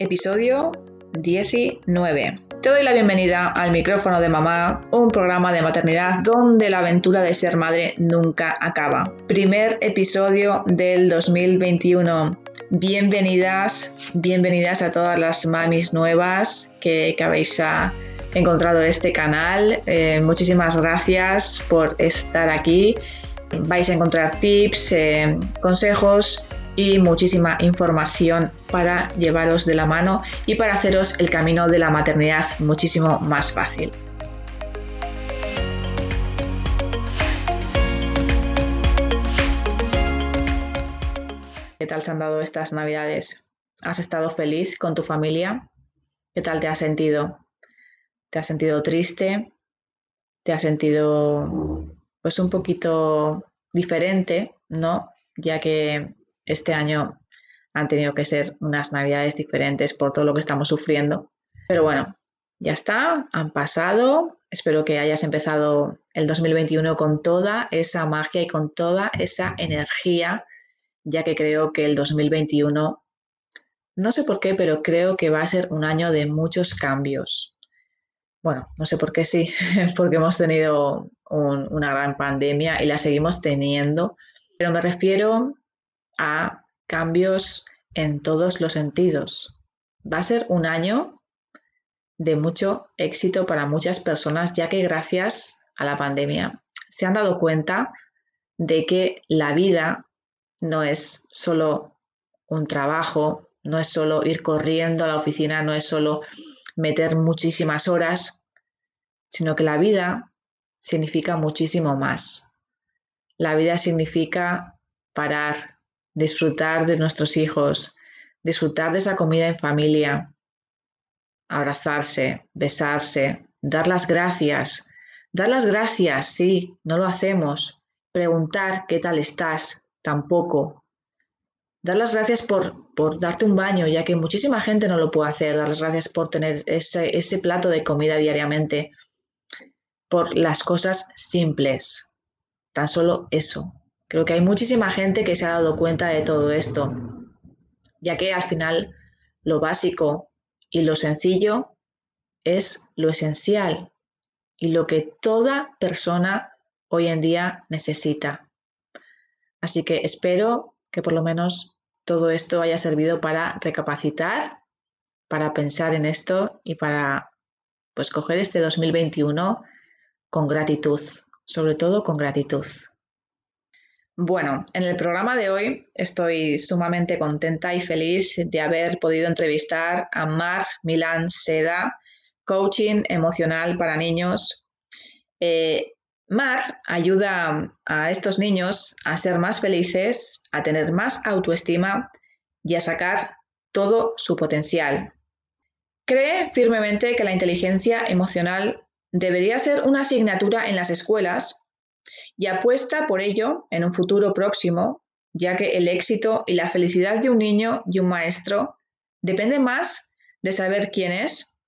episodio 19. Te doy la bienvenida al micrófono de mamá, un programa de maternidad donde la aventura de ser madre nunca acaba. Primer episodio del 2021. Bienvenidas, bienvenidas a todas las mamis nuevas que, habéis ah, encontrado este canal. Eh, muchísimas gracias por estar aquí. Vais a encontrar tips, eh, consejos y muchísima información para llevaros de la mano y para haceros el camino de la maternidad muchísimo más fácil. ¿Qué tal se han dado estas navidades? ¿Has estado feliz con tu familia? ¿Qué tal te has sentido? ¿Te has sentido triste? ¿Te has sentido pues un poquito diferente, ¿no? Ya que este año han tenido que ser unas navidades diferentes por todo lo que estamos sufriendo. Pero bueno, ya está, han pasado. Espero que hayas empezado el 2021 con toda esa magia y con toda esa energía, ya que creo que el 2021, no sé por qué, pero creo que va a ser un año de muchos cambios. Bueno, no sé por qué sí, porque hemos tenido una gran pandemia y la seguimos teniendo, pero me refiero a cambios en todos los sentidos. Va a ser un año de mucho éxito para muchas personas, ya que gracias a la pandemia se han dado cuenta de que la vida no es solo un trabajo, no es solo ir corriendo a la oficina, no es solo meter muchísimas horas, sino que la vida significa muchísimo más. La vida significa parar, disfrutar de nuestros hijos, disfrutar de esa comida en familia, abrazarse, besarse, dar las gracias. Dar las gracias, sí, no lo hacemos. Preguntar qué tal estás, tampoco. Dar las gracias por, por darte un baño, ya que muchísima gente no lo puede hacer. Dar las gracias por tener ese, ese plato de comida diariamente. Por las cosas simples. Tan solo eso. Creo que hay muchísima gente que se ha dado cuenta de todo esto, ya que al final lo básico y lo sencillo es lo esencial y lo que toda persona hoy en día necesita. Así que espero que por lo menos todo esto haya servido para recapacitar, para pensar en esto y para pues coger este 2021 con gratitud, sobre todo con gratitud. Bueno, en el programa de hoy estoy sumamente contenta y feliz de haber podido entrevistar a Mar Milán Seda, coaching emocional para niños. Eh, Mar ayuda a estos niños a ser más felices, a tener más autoestima y a sacar todo su potencial. Cree firmemente que la inteligencia emocional debería ser una asignatura en las escuelas y apuesta por ello en un futuro próximo, ya que el éxito y la felicidad de un niño y un maestro depende más de saber quién es,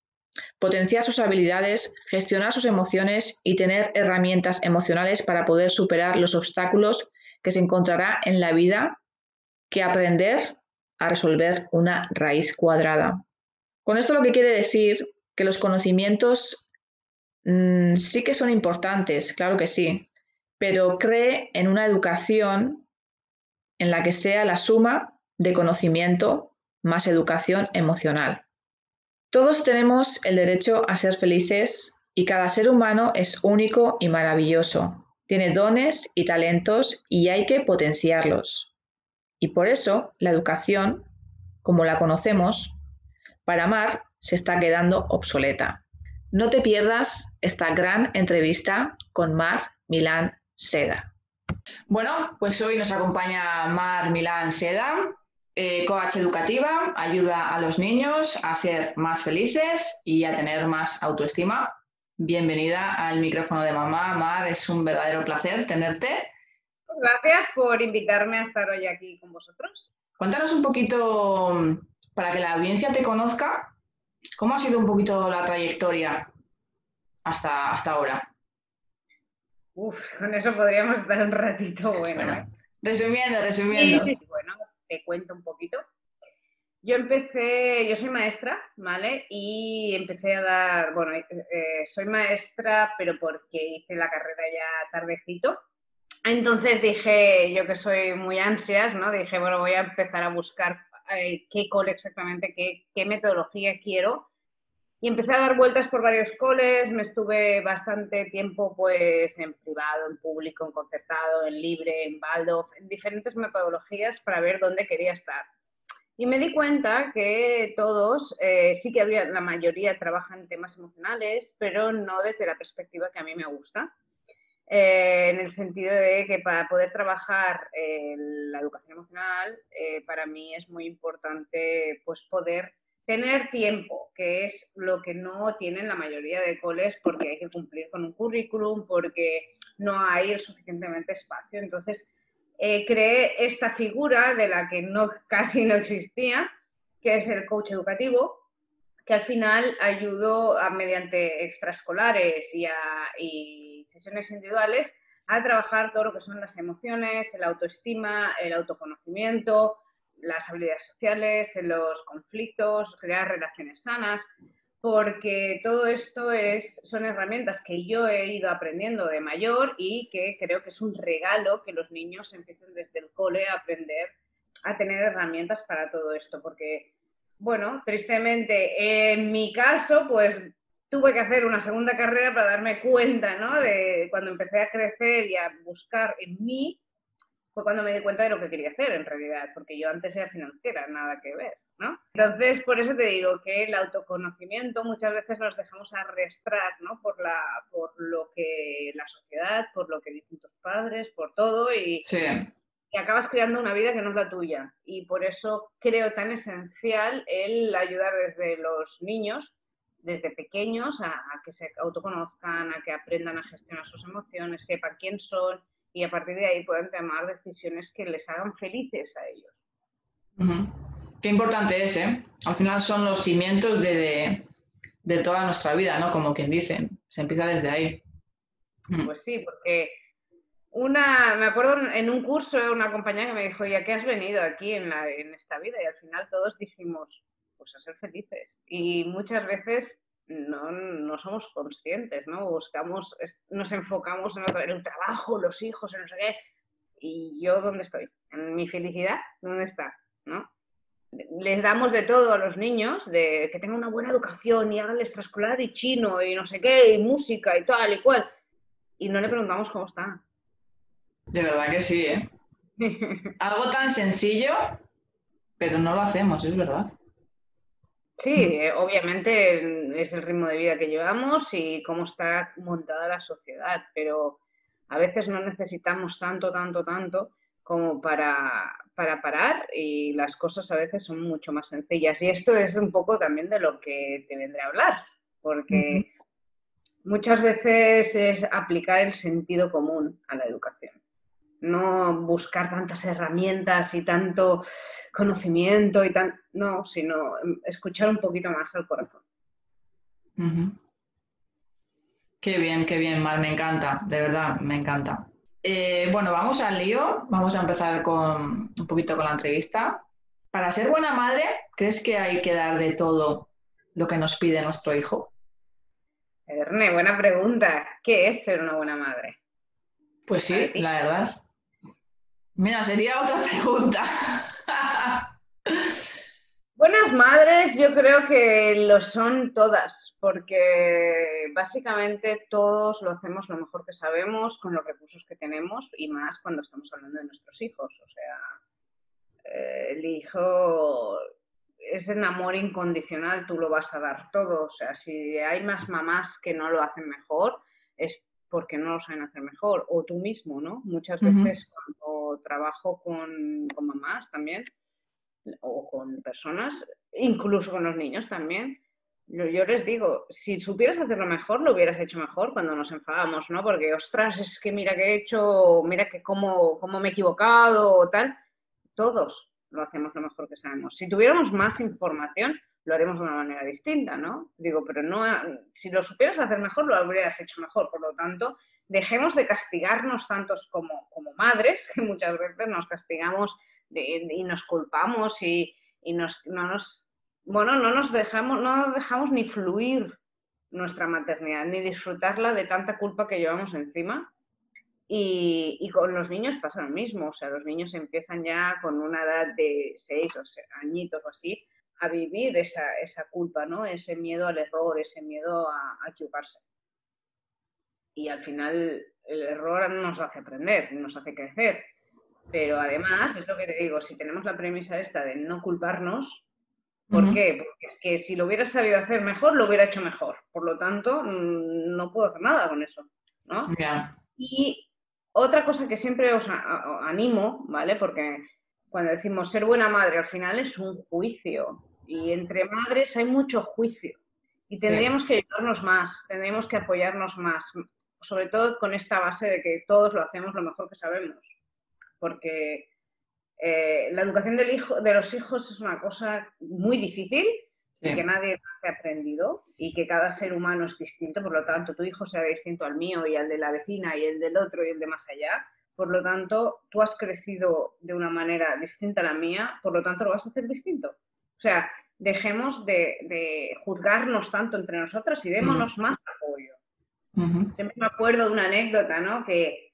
potenciar sus habilidades, gestionar sus emociones y tener herramientas emocionales para poder superar los obstáculos que se encontrará en la vida que aprender a resolver una raíz cuadrada. Con esto lo que quiere decir que los conocimientos mm, sí que son importantes, claro que sí, pero cree en una educación en la que sea la suma de conocimiento más educación emocional. Todos tenemos el derecho a ser felices y cada ser humano es único y maravilloso. Tiene dones y talentos y hay que potenciarlos. Y por eso la educación, como la conocemos, para amar se está quedando obsoleta. No te pierdas esta gran entrevista con Mar Milán Seda. Bueno, pues hoy nos acompaña Mar Milán Seda, eh, coach educativa, ayuda a los niños a ser más felices y a tener más autoestima. Bienvenida al micrófono de mamá. Mar, es un verdadero placer tenerte. Gracias por invitarme a estar hoy aquí con vosotros. Cuéntanos un poquito, para que la audiencia te conozca, cómo ha sido un poquito la trayectoria hasta, hasta ahora. Uf, con eso podríamos estar un ratito bueno. resumiendo, resumiendo. bueno, te cuento un poquito. Yo empecé, yo soy maestra, ¿vale? Y empecé a dar, bueno, eh, eh, soy maestra, pero porque hice la carrera ya tardecito. Entonces dije, yo que soy muy ansias, ¿no? Dije, bueno, voy a empezar a buscar eh, qué cole exactamente, qué, qué metodología quiero. Y empecé a dar vueltas por varios coles, me estuve bastante tiempo pues en privado, en público, en concertado, en libre, en Waldorf, en diferentes metodologías para ver dónde quería estar. Y me di cuenta que todos, eh, sí que había, la mayoría trabajan temas emocionales, pero no desde la perspectiva que a mí me gusta. Eh, en el sentido de que para poder trabajar la educación emocional, eh, para mí es muy importante pues, poder tener tiempo, que es lo que no tienen la mayoría de coles porque hay que cumplir con un currículum, porque no hay el suficientemente espacio. Entonces, eh, creé esta figura de la que no, casi no existía, que es el coach educativo, que al final ayudó a, mediante extraescolares y, y sesiones individuales a trabajar todo lo que son las emociones, el autoestima, el autoconocimiento, las habilidades sociales, los conflictos, crear relaciones sanas porque todo esto es, son herramientas que yo he ido aprendiendo de mayor y que creo que es un regalo que los niños empiecen desde el cole a aprender a tener herramientas para todo esto, porque, bueno, tristemente, en mi caso, pues tuve que hacer una segunda carrera para darme cuenta, ¿no? De cuando empecé a crecer y a buscar en mí, fue cuando me di cuenta de lo que quería hacer en realidad, porque yo antes era financiera, nada que ver. Entonces, por eso te digo que el autoconocimiento muchas veces nos dejamos arrastrar, ¿no? Por, la, por lo que la sociedad, por lo que dicen tus padres, por todo y, y acabas creando una vida que no es la tuya. Y por eso creo tan esencial el ayudar desde los niños, desde pequeños, a, que se autoconozcan, a que aprendan a gestionar sus emociones, sepan quién son y a partir de ahí puedan tomar decisiones que les hagan felices a ellos. Qué importante es, ¿eh? Al final son los cimientos de, toda nuestra vida, ¿no? Como quien dice, se empieza desde ahí. Pues sí, porque una, me acuerdo en un curso una compañera que me dijo, ¿ya qué has venido aquí en, en esta vida? Y al final todos dijimos, pues a ser felices. Y muchas veces no, no, somos conscientes, ¿no? Buscamos, nos enfocamos en, en, el trabajo, los hijos, en no sé qué. ¿Y yo dónde estoy? ¿En mi felicidad? ¿Dónde está? ¿No? les damos de todo a los niños, de que tengan una buena educación y hagan el extraescolar y chino y no sé qué, y música y tal y cual. Y no le preguntamos cómo está. De verdad que sí, ¿eh? Algo tan sencillo, pero no lo hacemos, es verdad. Sí, eh, obviamente es el ritmo de vida que llevamos y cómo está montada la sociedad, pero a veces no necesitamos tanto, tanto, tanto como para, para parar y las cosas a veces son mucho más sencillas. Y esto es un poco también de lo que te vendré a hablar, porque muchas veces es aplicar el sentido común a la educación. No buscar tantas herramientas y tanto conocimiento y tan. No, sino escuchar un poquito más al corazón. Qué bien, qué bien, Mal, me encanta, de verdad, me encanta. Eh, bueno, vamos al lío. Vamos a empezar con un poquito con la entrevista. Para ser buena madre, ¿crees que hay que dar de todo lo que nos pide nuestro hijo? Erne, buena pregunta. ¿Qué es ser una buena madre? Pues sí, la verdad. Mira, sería otra pregunta. Buenas madres, yo creo que lo son todas, porque básicamente todos lo hacemos lo mejor que sabemos con los recursos que tenemos y más cuando estamos hablando de nuestros hijos. O sea, eh, el hijo es en amor incondicional, tú lo vas a dar todo. O sea, si hay más mamás que no lo hacen mejor, es porque no lo saben hacer mejor. O tú mismo, ¿no? Muchas veces cuando trabajo con, con mamás también o con personas, incluso con los niños también. Yo, les digo, si supieras hacerlo mejor, lo hubieras hecho mejor cuando nos enfadamos, ¿no? Porque, ostras, es que mira que he hecho, mira que cómo, cómo me he equivocado o tal. Todos lo hacemos lo mejor que sabemos. Si tuviéramos más información, lo haremos de una manera distinta, ¿no? Digo, pero no, si lo supieras hacer mejor, lo habrías hecho mejor. Por lo tanto, dejemos de castigarnos tantos como, como madres, que muchas veces nos castigamos y nos culpamos y, y nos, no nos, bueno, no nos dejamos, no dejamos ni fluir nuestra maternidad, ni disfrutarla de tanta culpa que llevamos encima. Y, con los niños pasa lo mismo, o sea, los niños empiezan ya con una edad de seis o añitos o así a vivir esa, esa, culpa, ¿no? Ese miedo al error, ese miedo a, a equivocarse. Y al final el error nos hace aprender, nos hace crecer. Pero además, es lo que te digo, si tenemos la premisa esta de no culparnos, ¿por qué? Porque es que si lo hubiera sabido hacer mejor, lo hubiera hecho mejor. Por lo tanto, mm, no puedo hacer nada con eso, ¿no? Y otra cosa que siempre os animo, ¿vale? Porque cuando decimos ser buena madre, al final es un juicio. Y entre madres hay mucho juicio. Y tendríamos que ayudarnos más, tendríamos que apoyarnos más, sobre todo con esta base de que todos lo hacemos lo mejor que sabemos porque eh, la educación del hijo, de los hijos es una cosa muy difícil y que nadie ha aprendido y que cada ser humano es distinto, por lo tanto tu hijo sea distinto al mío y al de la vecina y el del otro y el de más allá. Por lo tanto, tú has crecido de una manera distinta a la mía, por lo tanto lo vas a hacer distinto. O sea, dejemos de, juzgarnos tanto entre nosotras y démonos más apoyo. Siempre me acuerdo de una anécdota, ¿no? Que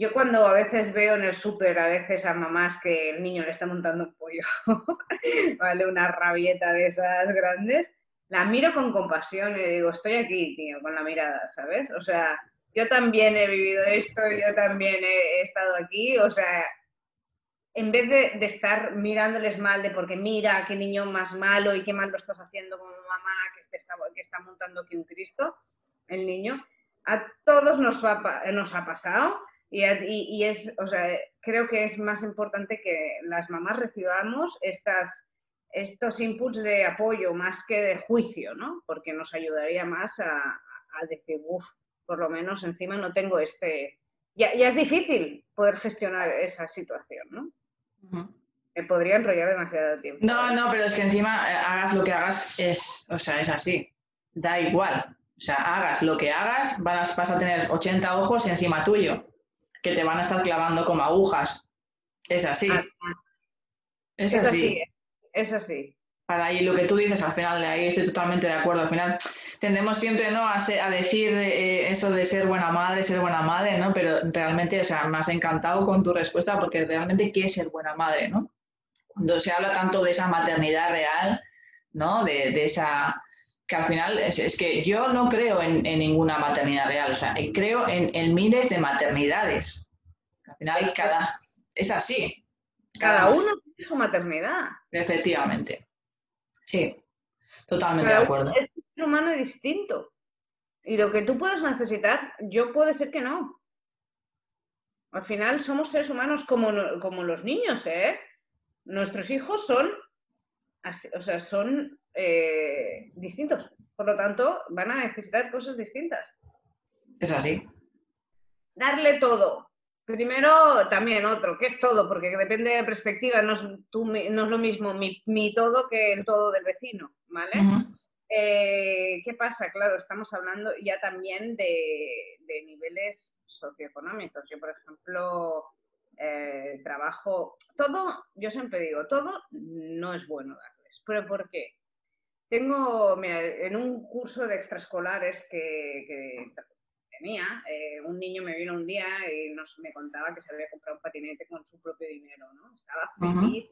yo cuando a veces veo en el súper a veces a mamás que el niño le está montando un pollo, ¿vale? Una rabieta de esas grandes, la miro con compasión y le digo, estoy aquí, tío, con la mirada, ¿sabes? O sea, yo también he vivido esto, yo también he, estado aquí, o sea, en vez de, estar mirándoles mal de porque mira qué niño más malo y qué mal lo estás haciendo como mamá que, está, que montando aquí un Cristo, el niño, a todos nos, ha pasado. Y, es, o sea, creo que es más importante que las mamás recibamos estos inputs de apoyo más que de juicio, ¿no? Porque nos ayudaría más a, decir, uff, por lo menos encima no tengo este... Ya, es difícil poder gestionar esa situación, podría enrollar demasiado tiempo. No, no, pero es que encima eh, hagas lo que hagas, es, o sea, es así. Da igual. O sea, hagas lo que hagas, vas, vas a tener 80 ojos encima tuyo que te van a estar clavando como agujas. Es así. Ah. Es, así. Es así. Para ahí lo que tú dices, al final, ahí estoy totalmente de acuerdo. Al final tendemos siempre ¿no? a, a decir eh, eso de ser buena madre, ser buena madre, ¿no? Pero realmente, o sea, me has encantado con tu respuesta porque realmente, ¿qué es ser buena madre, no? Cuando se habla tanto de esa maternidad real, ¿no? De, de esa que al final es, que yo no creo en, ninguna maternidad real, o sea, creo en, miles de maternidades. Al final es, cada, es así. Cada, uno tiene su maternidad. Efectivamente. Sí, totalmente de acuerdo. Es un ser humano distinto. Y lo que tú puedes necesitar, yo puede ser que no. Al final somos seres humanos como, como los niños, ¿eh? Nuestros hijos son, o sea, son eh, distintos. Por lo tanto, van a necesitar cosas distintas. Es así. Darle todo. Primero, también otro, que es todo, porque depende de perspectiva, no es, no es lo mismo mi, todo que el todo del vecino, ¿vale? Eh, ¿Qué pasa? Claro, estamos hablando ya también de, niveles socioeconómicos. Yo, por ejemplo, eh, trabajo, todo, yo siempre digo, todo no es bueno darles. ¿Pero por qué? Tengo, mira, en un curso de extraescolares que, tenía, eh, un niño me vino un día y nos, me contaba que se había comprado un patinete con su propio dinero, ¿no? Estaba feliz,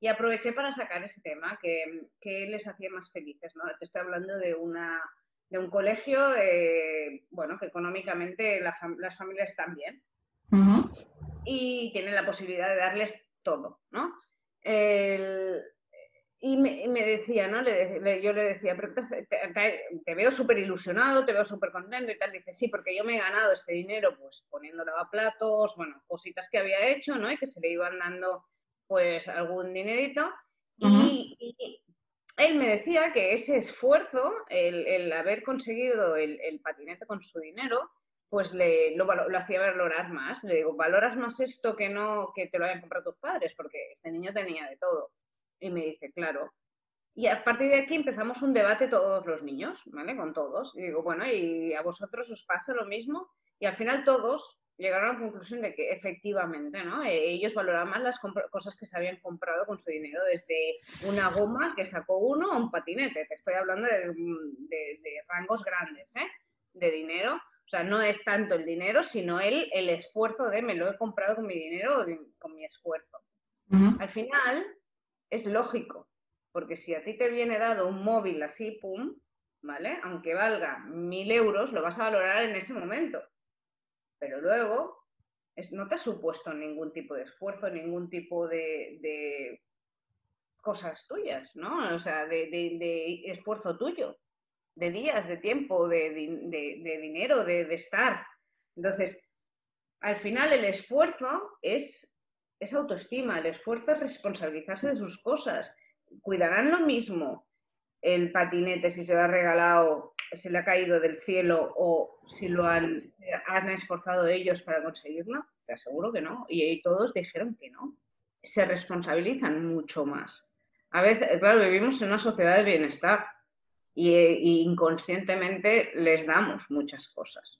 Y aproveché para sacar ese tema, que, que, les hacía más felices, ¿no? Te estoy hablando de una de un colegio, eh, bueno, que económicamente las familias están bien y tienen la posibilidad de darles todo, ¿no? El, y me, decía, ¿no? Le, yo le decía, pero te, veo súper ilusionado, te veo súper contento y tal. Dice, sí, porque yo me he ganado este dinero, pues poniendo lavaplatos, bueno, cositas que había hecho, ¿no? Y que se le iban dando, pues, algún dinerito. y, él me decía que ese esfuerzo, el, haber conseguido el, patinete con su dinero, pues le, lo, hacía valorar más. Le digo, valoras más esto que no que te lo hayan comprado tus padres, porque este niño tenía de todo. Y me dice, claro. Y a partir de aquí empezamos un debate todos los niños, ¿vale? Con todos. Y digo, bueno, ¿y a vosotros os pasa lo mismo? Y al final todos llegaron a la conclusión de que efectivamente, ¿no? Eh, ellos valoraban más las cosas que se habían comprado con su dinero, desde una goma que sacó uno a un patinete. Te estoy hablando de, rangos grandes, ¿eh? De dinero. O sea, no es tanto el dinero, sino el, el esfuerzo de me lo he comprado con mi dinero o con mi esfuerzo. Al final, es lógico, porque si a ti te viene dado un móvil así, pum, ¿vale? Aunque valga mil euros, lo vas a valorar en ese momento. Pero luego es, no te ha supuesto ningún tipo de esfuerzo, ningún tipo de, cosas tuyas, ¿no? O sea, de, esfuerzo tuyo, de días, de tiempo, de, dinero, de, estar. Entonces, al final el esfuerzo es es autoestima, el esfuerzo es responsabilizarse de sus cosas. Cuidarán lo mismo el patinete si se lo ha regalado, se le ha caído del cielo o si lo han, han esforzado ellos para conseguirlo. Te aseguro que no. Y todos dijeron que no. Se responsabilizan mucho más. A veces, claro, vivimos en una sociedad de bienestar y, y inconscientemente les damos muchas cosas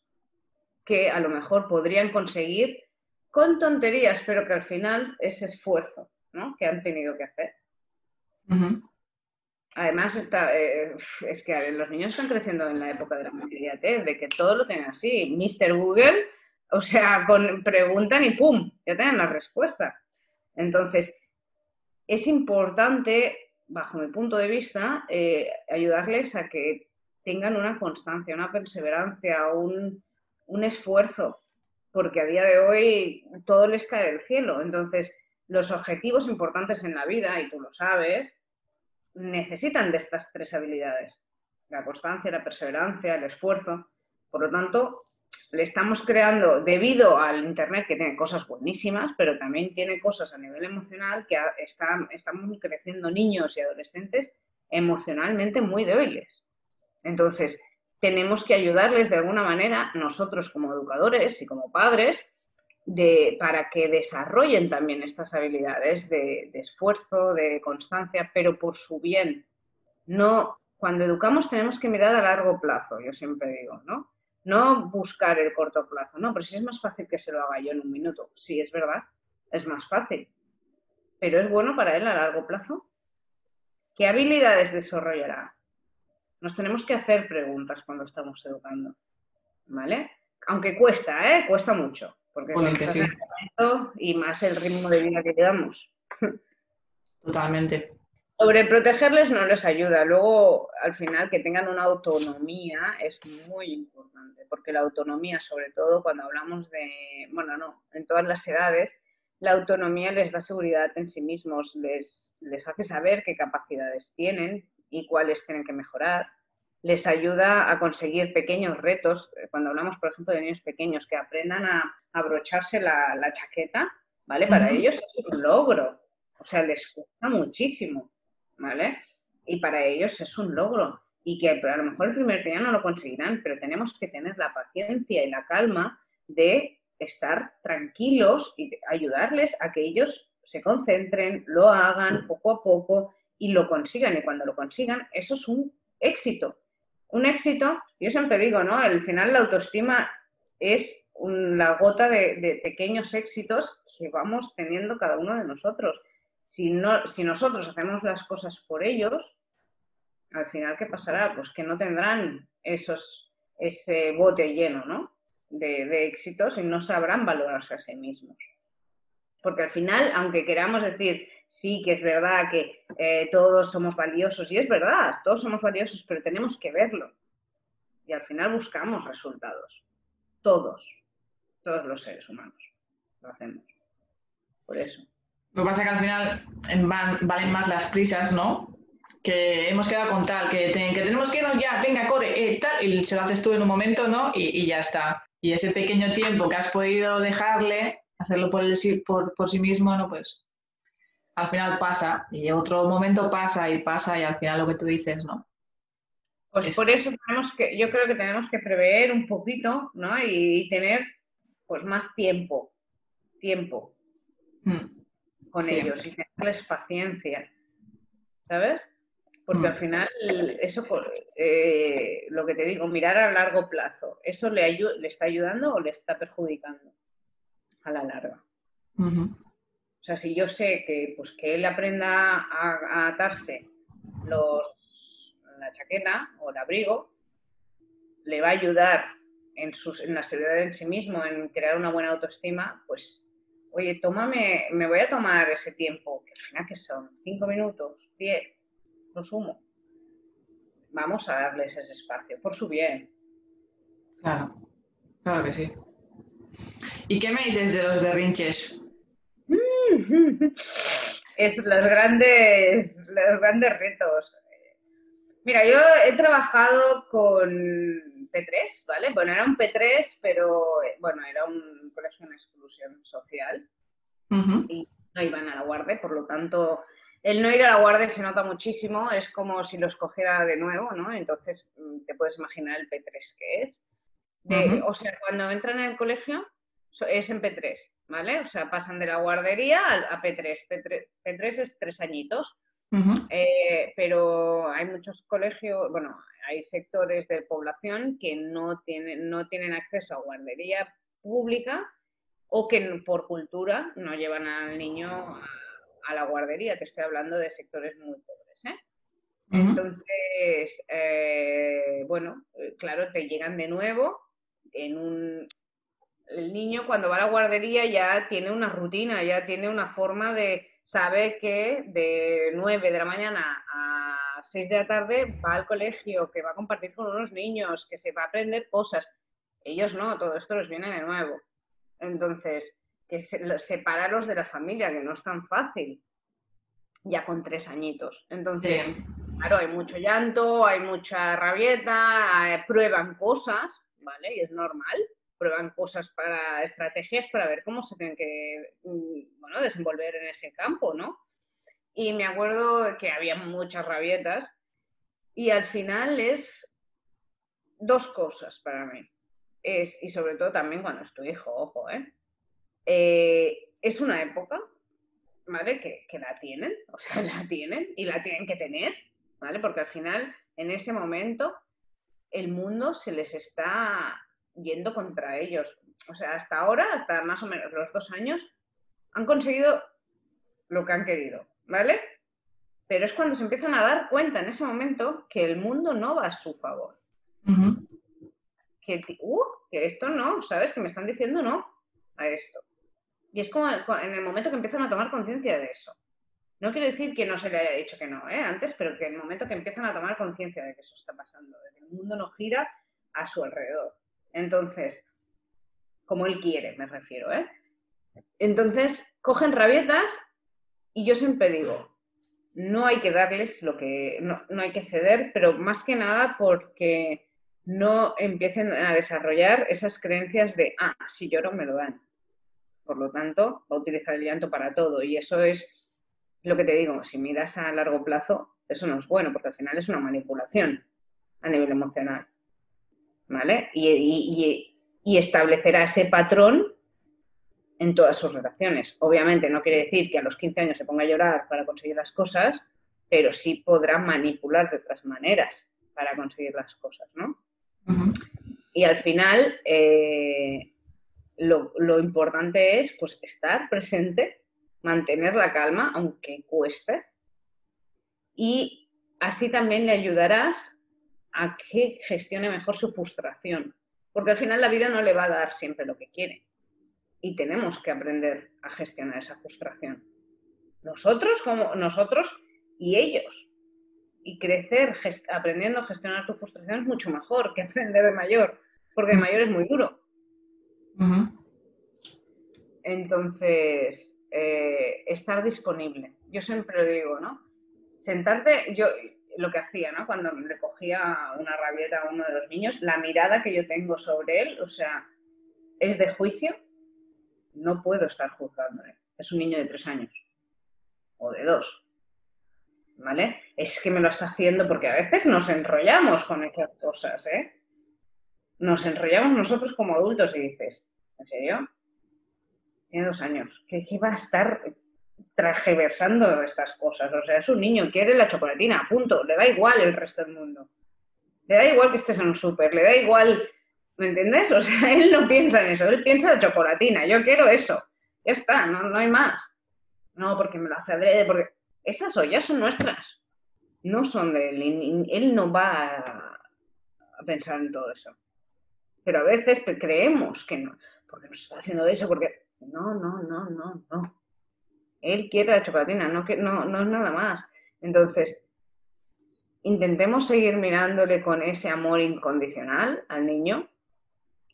que a lo mejor podrían conseguir con tonterías, pero que al final es esfuerzo ¿no? que han tenido que hacer. Además, está, eh, es que los niños están creciendo en la época de la inmediatez, de que todo lo tienen así. Mr. Google, o sea, con, preguntan y ¡pum! Ya tienen la respuesta. Entonces, es importante, bajo mi punto de vista, eh, ayudarles a que tengan una constancia, una perseverancia, un, un esfuerzo porque a día de hoy todo les cae del cielo. Entonces, los objetivos importantes en la vida, y tú lo sabes, necesitan de estas tres habilidades. La constancia, la perseverancia, el esfuerzo. Por lo tanto, le estamos creando, debido al Internet, que tiene cosas buenísimas, pero también tiene cosas a nivel emocional, que están, estamos creciendo niños y adolescentes emocionalmente muy débiles. Entonces, tenemos que ayudarles de alguna manera, nosotros como educadores y como padres, de, para que desarrollen también estas habilidades de, esfuerzo, de constancia, pero por su bien. No, cuando educamos tenemos que mirar a largo plazo, yo siempre digo, ¿no? No buscar el corto plazo, no, pero si es más fácil que se lo haga yo en un minuto, sí, es verdad, es más fácil. Pero es bueno para él a largo plazo. ¿Qué habilidades desarrollará? Nos tenemos que hacer preguntas cuando estamos educando, ¿vale? Aunque cuesta, ¿eh? Cuesta mucho, porque sí. y más el ritmo de vida que llevamos. Totalmente. Sobre protegerles no les ayuda. Luego, al final, que tengan una autonomía es muy importante, porque la autonomía, sobre todo cuando hablamos de, bueno, no, en todas las edades, la autonomía les da seguridad en sí mismos, les, les hace saber qué capacidades tienen, y cuáles tienen que mejorar. Les ayuda a conseguir pequeños retos. Cuando hablamos, por ejemplo, de niños pequeños que aprendan a abrocharse la, la chaqueta, ¿vale? Para ellos es un logro. O sea, les cuesta muchísimo, ¿vale? Y para ellos es un logro. Y que a lo mejor el primer día no lo conseguirán, pero tenemos que tener la paciencia y la calma de estar tranquilos y ayudarles a que ellos se concentren, lo hagan poco a poco y lo consigan. Y cuando lo consigan, eso es un éxito. Un éxito, yo siempre digo, ¿no? Al final la autoestima es la gota de, pequeños éxitos que vamos teniendo cada uno de nosotros. Si, no, si nosotros hacemos las cosas por ellos, al final, ¿qué pasará? Pues que no tendrán esos, ese bote lleno, ¿no? De, de éxitos y no sabrán valorarse a sí mismos. Porque al final, aunque queramos decir, sí que es verdad que eh, todos somos valiosos, y es verdad, todos somos valiosos, pero tenemos que verlo. Y al final buscamos resultados. Todos, todos los seres humanos lo hacemos. Por eso. Lo que pasa es que al final valen más las prisas, ¿no? Que hemos quedado con tal, que, tenemos que irnos ya, venga, corre, eh, tal, y se lo haces tú en un momento, ¿no? Y, ya está. Y ese pequeño tiempo que has podido dejarle, hacerlo por, el, por, por sí mismo, ¿no? Pues al final pasa y otro momento pasa y pasa y al final lo que tú dices, ¿no? Pues por eso tenemos que, yo creo que tenemos que prever un poquito, ¿no? Y, tener pues más tiempo, tiempo hmm. Con ellos y tenerles paciencia, ¿sabes? Porque hmm. al final eso, eh, lo que te digo, mirar a largo plazo, ¿eso le, le está ayudando o le está perjudicando? a la larga. O sea, si yo sé que, pues, que él aprenda a, atarse los, la chaqueta o el abrigo, le va a ayudar en, sus, en la seguridad en sí mismo, en crear una buena autoestima, pues, oye, tómame, me voy a tomar ese tiempo, que al final que son cinco minutos, diez, lo sumo. Vamos a darles ese espacio, por su bien. Claro, claro que sí. ¿Y qué me dices de los berrinches? es los grandes, los grandes retos. Mira, yo he trabajado con P3, ¿vale? Bueno, era un P3, pero bueno, era un colegio en exclusión social y no iban a la guardia, por lo tanto, el no ir a la guardia se nota muchísimo, es como si los cogiera de nuevo, ¿no? Entonces, mm, te puedes imaginar el P3 que es. O sea, cuando entran en el colegio, es en P3, ¿vale? O sea, pasan de la guardería a, P3. P3. es tres añitos. Eh, pero hay muchos colegios, bueno, hay sectores de población que no tienen, no tienen acceso a guardería pública o que por cultura no llevan al niño a, la guardería. Te estoy hablando de sectores muy pobres. ¿eh? Entonces, eh, bueno, claro, te llegan de nuevo en un, el niño cuando va a la guardería ya tiene una rutina, ya tiene una forma de saber que de 9 de la mañana a 6 de la tarde va al colegio, que va a compartir con unos niños, que se va a aprender cosas. Ellos no, todo esto les viene de nuevo. Entonces, que separarlos de la familia, que no es tan fácil, ya con tres añitos. Entonces, claro, hay mucho llanto, hay mucha rabieta, eh, prueban cosas, ¿vale? Y es normal prueban cosas para estrategias para ver cómo se tienen que mm, bueno, desenvolver en ese campo, ¿no? Y me acuerdo que había muchas rabietas y al final es dos cosas para mí. Es, y sobre todo también cuando es tu hijo, ojo, ¿eh? ¿eh? es una época, ¿vale? Que, que la tienen, o sea, la tienen y la tienen que tener, ¿vale? Porque al final, en ese momento, el mundo se les está yendo contra ellos. O sea, hasta ahora, hasta más o menos los dos años, han conseguido lo que han querido, ¿vale? Pero es cuando se empiezan a dar cuenta en ese momento que el mundo no va a su favor. Que, uh, que esto no, ¿sabes? Que me están diciendo no a esto. Y es como en el momento que empiezan a tomar conciencia de eso. No quiero decir que no se le haya dicho que no, ¿eh? Antes, pero que en el momento que empiezan a tomar conciencia de que eso está pasando, de que el mundo no gira a su alrededor. Entonces, como él quiere, me refiero, ¿eh? Entonces, cogen rabietas y yo siempre digo, no hay que darles lo que, no, no hay que ceder, pero más que nada porque no empiecen a desarrollar esas creencias de, ah, si lloro me lo dan. Por lo tanto, va a utilizar el llanto para todo. Y eso es lo que te digo, si miras a largo plazo, eso no es bueno, porque al final es una manipulación a nivel emocional. ¿vale? Y, establecerá ese patrón en todas sus relaciones. Obviamente no quiere decir que a los 15 años se ponga a llorar para conseguir las cosas, pero sí podrá manipular de otras maneras para conseguir las cosas, ¿no? Y al final, eh, lo, lo, importante es pues, estar presente, mantener la calma, aunque cueste, y así también le ayudarás a que gestione mejor su frustración, porque al final la vida no le va a dar siempre lo que quiere y tenemos que aprender a gestionar esa frustración. Nosotros como nosotros y ellos. Y crecer aprendiendo a gestionar tu frustración es mucho mejor que aprender de mayor, porque de mayor es muy duro. Entonces, eh, estar disponible. Yo siempre lo digo, ¿no? Sentarte, yo, lo que hacía, ¿no? Cuando le cogía una rabieta a uno de los niños, la mirada que yo tengo sobre él, o sea, es de juicio, no puedo estar juzgándole. Es un niño de tres años o de dos, ¿vale? Es que me lo está haciendo porque a veces nos enrollamos con esas cosas, ¿eh? Nos enrollamos nosotros como adultos y dices, ¿en serio? Tiene dos años. ¿Qué, va a estar trajeversando estas cosas. O sea, es un niño, quiere la chocolatina, punto. Le da igual el resto del mundo. Le da igual que estés en un súper, le da igual ¿Me entiendes? O sea, él no piensa en eso, él piensa en chocolatina, yo quiero eso. Ya está, no, no hay más. No, porque me lo hace adrede, porque esas ollas son nuestras, no son de él. Él no va a, pensar en todo eso. Pero a veces creemos que no, porque nos está haciendo eso, porque no, no, no, no, no. Él quiere la chocolatina, no, no, no es nada más. Entonces, intentemos seguir mirándole con ese amor incondicional al niño,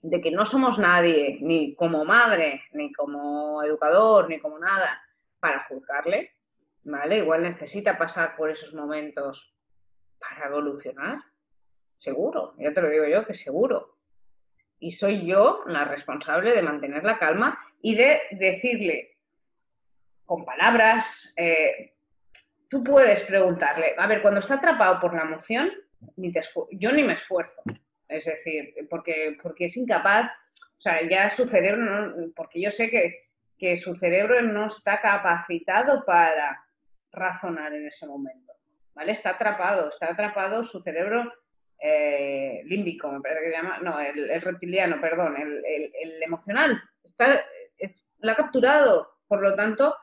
de que no somos nadie, ni como madre, ni como educador, ni como nada, para juzgarle, ¿vale? Igual necesita pasar por esos momentos para evolucionar, seguro, ya te lo digo yo que seguro. Y soy yo la responsable de mantener la calma y de decirle con palabras, eh, tú puedes preguntarle, a ver, cuando está atrapado por la emoción, yo ni me esfuerzo. Es decir, porque, porque es incapaz, o sea, ya su cerebro, porque yo sé que, que su cerebro no está capacitado para razonar en ese momento. ¿Vale? Está atrapado, está atrapado su cerebro eh, límbico, me parece que se llama, no, el, reptiliano, perdón, el, emocional, está, ha capturado, por lo tanto,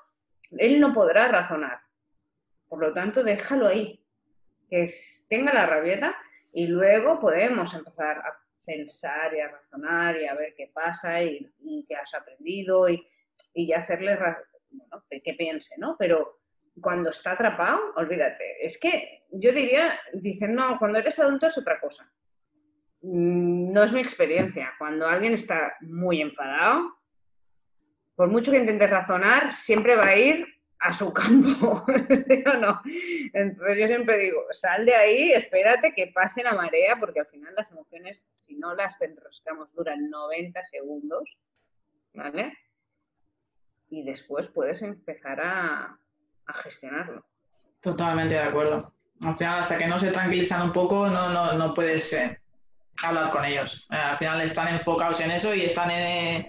él no podrá razonar. Por lo tanto, déjalo ahí, que tenga la rabieta y luego podemos empezar a pensar y a razonar y a ver qué pasa y, qué has aprendido y, y hacerle bueno, que piense, ¿no? Pero cuando está atrapado, olvídate. Es que yo diría, dicen, no, cuando eres adulto es otra cosa. Mm, no es mi experiencia. Cuando alguien está muy enfadado, por mucho que intentes razonar, siempre va a ir a su campo? Entonces yo siempre digo, sal de ahí, espérate que pase la marea, porque al final las emociones, si no las enroscamos, duran 90 segundos, ¿vale? Y después puedes empezar a, gestionarlo. Totalmente de acuerdo. Al final, hasta que no se tranquilizan un poco, no, no, no puedes eh, hablar con ellos. Eh, al final están enfocados en eso y están en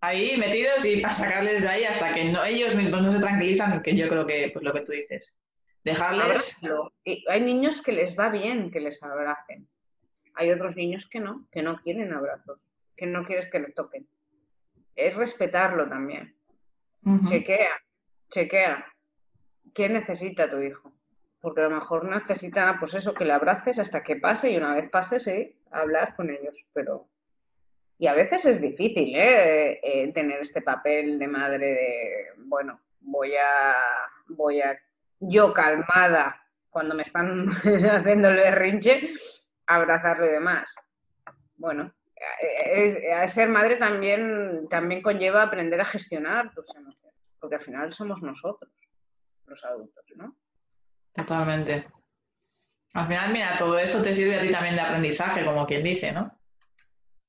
ahí metidos y para sacarles de ahí hasta que no, ellos mismos no se tranquilizan, que yo creo que pues lo que tú dices. Dejarles. hay niños que les va bien que les abracen. Hay otros niños que no, que no quieren abrazos, que no quieres que les toquen. Es respetarlo también. Chequea, chequea. ¿Qué necesita tu hijo? Porque a lo mejor necesita, pues eso, que le abraces hasta que pase y una vez pase, sí, hablar con ellos, pero y a veces es difícil ¿eh? Eh, tener este papel de madre de, bueno, voy a, voy a, yo calmada, cuando me están haciendo el berrinche, abrazarlo y demás. Bueno, ser madre también, también conlleva aprender a gestionar tus emociones, porque al final somos nosotros, los adultos, ¿no? Totalmente. Al final, mira, todo esto te sirve a ti también de aprendizaje, como quien dice, ¿no?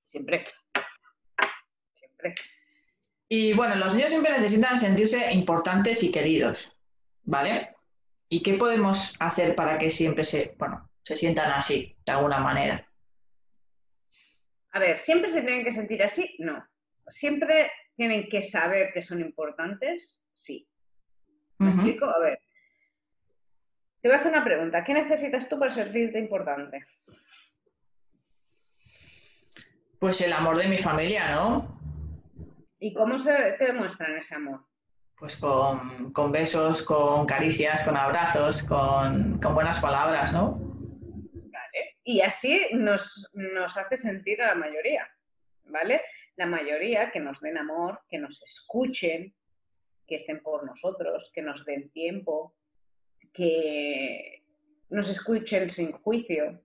Siempre. Y bueno, los niños siempre necesitan sentirse importantes y queridos, ¿vale? ¿Y qué podemos hacer para que siempre se, bueno, se sientan así, de alguna manera? A ver, ¿siempre se tienen que sentir así? No. ¿Siempre tienen que saber que son importantes? Sí. ¿Me explico? A ver. Te voy a hacer una pregunta. ¿Qué necesitas tú para sentirte importante? Pues el amor de mi familia, ¿no? ¿Y cómo se te demuestran ese amor? Pues con, besos, con caricias, con abrazos, con, buenas palabras, ¿no? Vale. Y así nos, nos hace sentir a la mayoría, ¿vale? La mayoría que nos den amor, que nos escuchen, que estén por nosotros, que nos den tiempo, que nos escuchen sin juicio,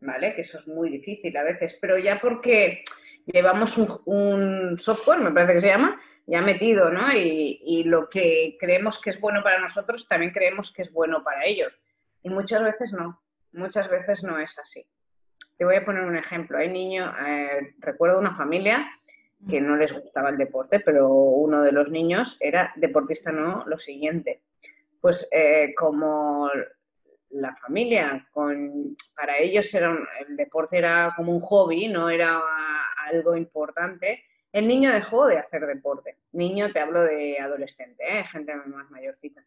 ¿vale? Que eso es muy difícil a veces, pero ya porque llevamos un, software, me parece que se llama, ya metido, ¿no? Y, lo que creemos que es bueno para nosotros, también creemos que es bueno para ellos. Y muchas veces no, muchas veces no es así. Te voy a poner un ejemplo. Hay niños, eh, recuerdo una familia que no les gustaba el deporte, pero uno de los niños era deportista, no lo siguiente. Pues eh, como la familia, con, para ellos era el deporte era como un hobby, no era algo importante, el niño dejó de hacer deporte. Niño, te hablo de adolescente, ¿eh? gente más mayorcita.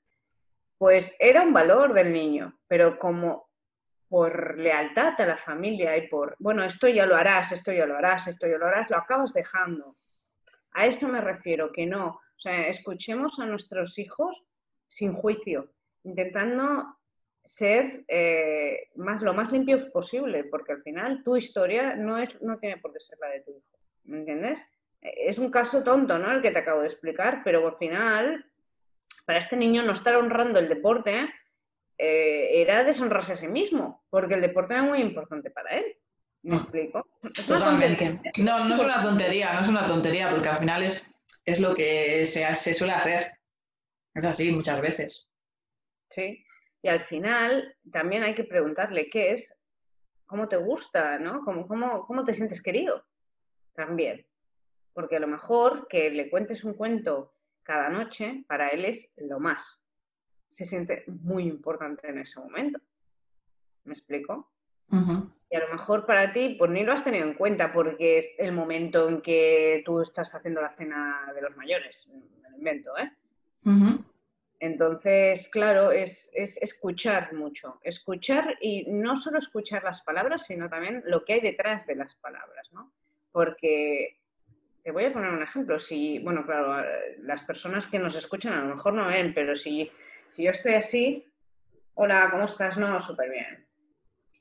Pues era un valor del niño, pero como por lealtad a la familia y por, bueno, esto ya lo harás, esto ya lo harás, esto ya lo harás, lo acabas dejando. A eso me refiero, que no. O sea, escuchemos a nuestros hijos sin juicio, intentando ser eh, más, lo más limpio posible, porque al final tu historia no, es, no tiene por qué ser la de tu hijo. ¿Me entiendes? Es un caso tonto, ¿no? El que te acabo de explicar, pero al final, para este niño no estar honrando el deporte eh, era deshonrarse a sí mismo, porque el deporte era muy importante para él. ¿Me explico? Totalmente. No, no es una tontería, no es una tontería, porque al final es, es lo que se, se suele hacer. Es así muchas veces. Sí. Y al final también hay que preguntarle qué es, cómo te gusta, ¿no? ¿Cómo, cómo, cómo te sientes querido? También. Porque a lo mejor que le cuentes un cuento cada noche para él es lo más. Se siente muy importante en ese momento. ¿Me explico? Y a lo mejor para ti, pues ni lo has tenido en cuenta porque es el momento en que tú estás haciendo la cena de los mayores. Me lo invento, ¿eh? Entonces, claro, es, escuchar mucho, escuchar y no solo escuchar las palabras, sino también lo que hay detrás de las palabras, ¿no? Porque te voy a poner un ejemplo, si, bueno, claro, las personas que nos escuchan a lo mejor no ven, pero si, si yo estoy así, hola, ¿cómo estás? No, súper bien.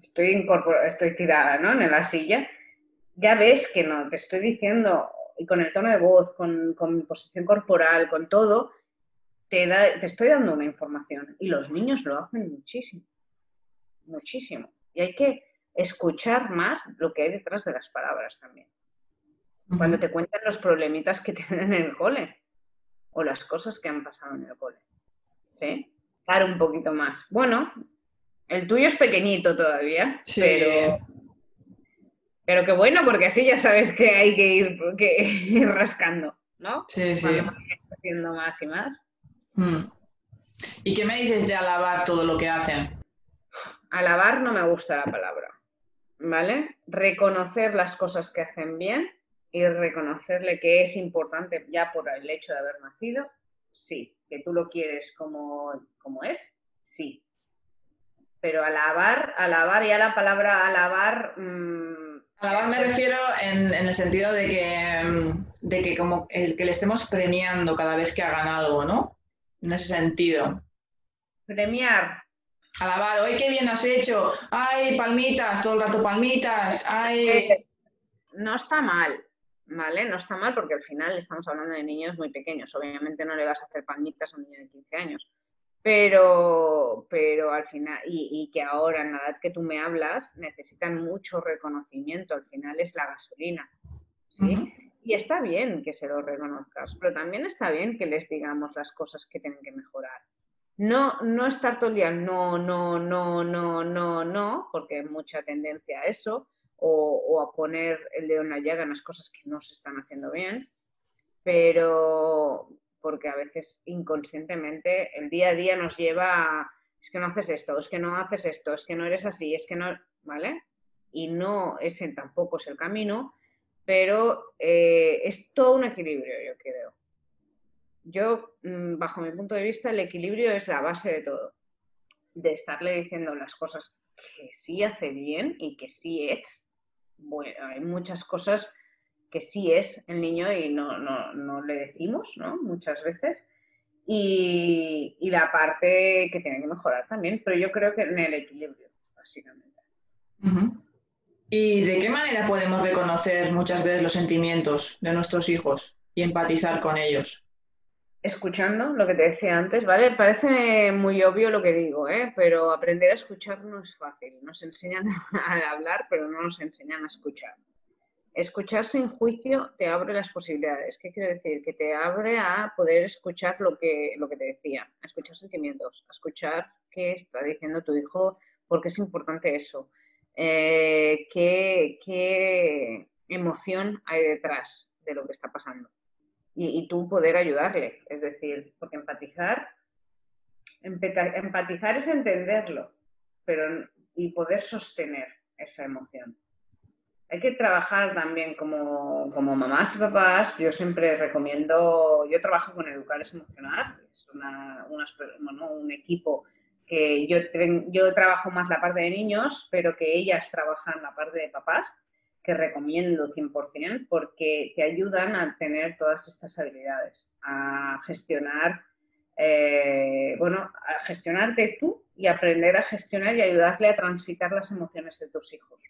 Estoy, estoy tirada, ¿no? En la silla. Ya ves que no, te estoy diciendo, y con el tono de voz, con, con mi posición corporal, con todo, te, estoy dando una información y los niños lo hacen muchísimo, muchísimo. Y hay que escuchar más lo que hay detrás de las palabras también. Cuando te cuentan los problemitas que tienen en el cole o las cosas que han pasado en el cole. ¿Sí? Dar un poquito más. Bueno, el tuyo es pequeñito todavía, pero, pero qué bueno, porque así ya sabes que hay que ir, que rascando, ¿no? Sí, sí. haciendo más y más. Mm. ¿Y qué me dices de alabar todo lo que hacen? Alabar no me gusta la palabra, ¿vale? Reconocer las cosas que hacen bien y reconocerle que es importante ya por el hecho de haber nacido, sí. Que tú lo quieres como, como es, sí. Pero alabar, alabar, ya la palabra alabar... Mm, alabar me refiero en, en, el sentido de que, mm, de que como el que le estemos premiando cada vez que hagan algo, ¿no? en ese sentido. Premiar. Alabar, hoy qué bien has hecho, ay, palmitas, todo el rato palmitas, ay. No está mal, ¿vale? No está mal porque al final estamos hablando de niños muy pequeños. Obviamente no le vas a hacer palmitas a un niño de 15 años. Pero, pero al final, y, y, que ahora en la edad que tú me hablas, necesitan mucho reconocimiento. Al final es la gasolina. ¿sí? Y está bien que se lo reconozcas, pero también está bien que les digamos las cosas que tienen que mejorar. No, no estar todo el día, no, no, no, no, no, no, porque hay mucha tendencia a eso, o, a poner el dedo en la llaga en las cosas que no se están haciendo bien, pero porque a veces inconscientemente el día a día nos lleva a, es que no haces esto, es que no haces esto, es que no eres así, es que no, ¿vale? Y no, ese tampoco es el camino, pero eh, es todo un equilibrio, yo creo. Yo, mm, bajo mi punto de vista, el equilibrio es la base de todo. De estarle diciendo las cosas que sí hace bien y que sí es. Bueno, hay muchas cosas que sí es el niño y no, no, le decimos, ¿no? Muchas veces. Y, la parte que tiene que mejorar también, pero yo creo que en el equilibrio, básicamente. ¿Y de qué manera podemos reconocer muchas veces los sentimientos de nuestros hijos y empatizar con ellos? Escuchando lo que te decía antes, ¿vale? Parece muy obvio lo que digo, ¿eh? pero aprender a escuchar no es fácil. Nos enseñan a hablar, pero no nos enseñan a escuchar. Escuchar sin juicio te abre las posibilidades. ¿Qué quiere decir? Que te abre a poder escuchar lo que, lo que te decía, a escuchar sentimientos, a escuchar qué está diciendo tu hijo, porque es importante eso eh, qué, emoción hay detrás de lo que está pasando. Y, tú poder ayudarle, es decir, porque empatizar, empatizar es entenderlo, pero y poder sostener esa emoción. Hay que trabajar también como, como mamás y papás. Yo siempre recomiendo, yo trabajo con Educar es Emocionar, es una, un equipo que yo, yo trabajo más la parte de niños, pero que ellas trabajan la parte de papás, que recomiendo 100% porque te ayudan a tener todas estas habilidades, a gestionar, eh, bueno, a gestionarte tú y aprender a gestionar y ayudarle a transitar las emociones de tus hijos.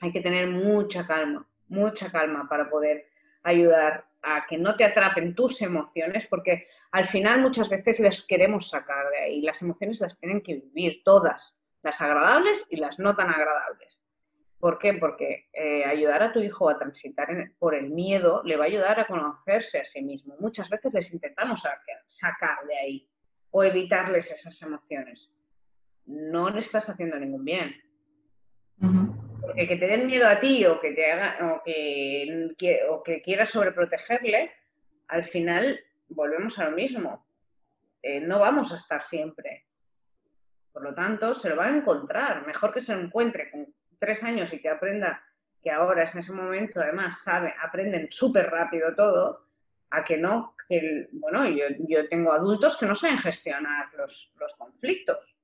Hay que tener mucha calma, mucha calma para poder ayudar a que no te atrapen tus emociones, porque al final muchas veces les queremos sacar de ahí. Las emociones las tienen que vivir todas, las agradables y las no tan agradables. ¿Por qué? Porque eh, ayudar a tu hijo a transitar por el miedo le va a ayudar a conocerse a sí mismo. Muchas veces les intentamos sacar de ahí o evitarles esas emociones. No le estás haciendo ningún bien. Porque que te den miedo a ti o que te haga, o que, o que quieras sobreprotegerle, al final volvemos a lo mismo. Eh, no vamos a estar siempre. Por lo tanto, se lo va a encontrar. Mejor que se lo encuentre con tres años y que aprenda que ahora es en ese momento, además, sabe, aprenden súper rápido todo, a que no, que, bueno, yo, yo, tengo adultos que no saben gestionar los, los conflictos,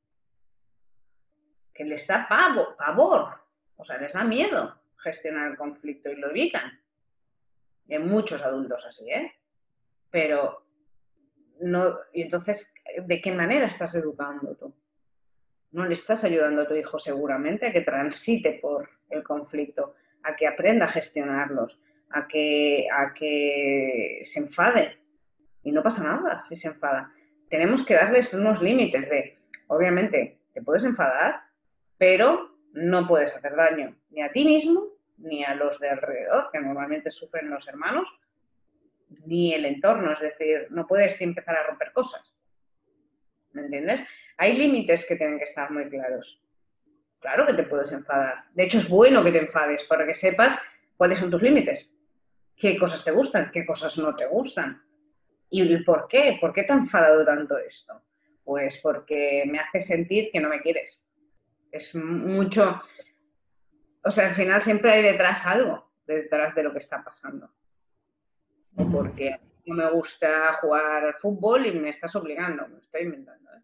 que les da pavo, pavor, o sea, les da miedo gestionar el conflicto y lo evitan. Y hay muchos adultos así, ¿eh? Pero no, y entonces, ¿de qué manera estás educando tú? No le estás ayudando a tu hijo seguramente a que transite por el conflicto, a que aprenda a gestionarlos, a que, a que se enfade. Y no pasa nada si se enfada. Tenemos que darles unos límites de, obviamente, te puedes enfadar, pero no puedes hacer daño ni a ti mismo, ni a los de alrededor, que normalmente sufren los hermanos, ni el entorno. Es decir, no puedes empezar a romper cosas. ¿Me entiendes? Hay límites que tienen que estar muy claros. Claro que te puedes enfadar. De hecho, es bueno que te enfades para que sepas cuáles son tus límites. ¿Qué cosas te gustan? ¿Qué cosas no te gustan? ¿Y por qué? ¿Por qué te ha enfadado tanto esto? Pues porque me hace sentir que no me quieres es mucho, o sea, al final siempre hay detrás algo, detrás de lo que está pasando. Porque no me gusta jugar al fútbol y me estás obligando, me estoy inventando. ¿eh?